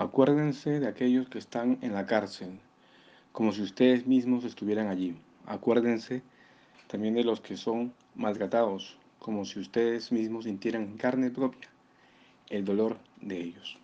Acuérdense de aquellos que están en la cárcel, como si ustedes mismos estuvieran allí. Acuérdense también de los que son maltratados, como si ustedes mismos sintieran carne propia el dolor de ellos.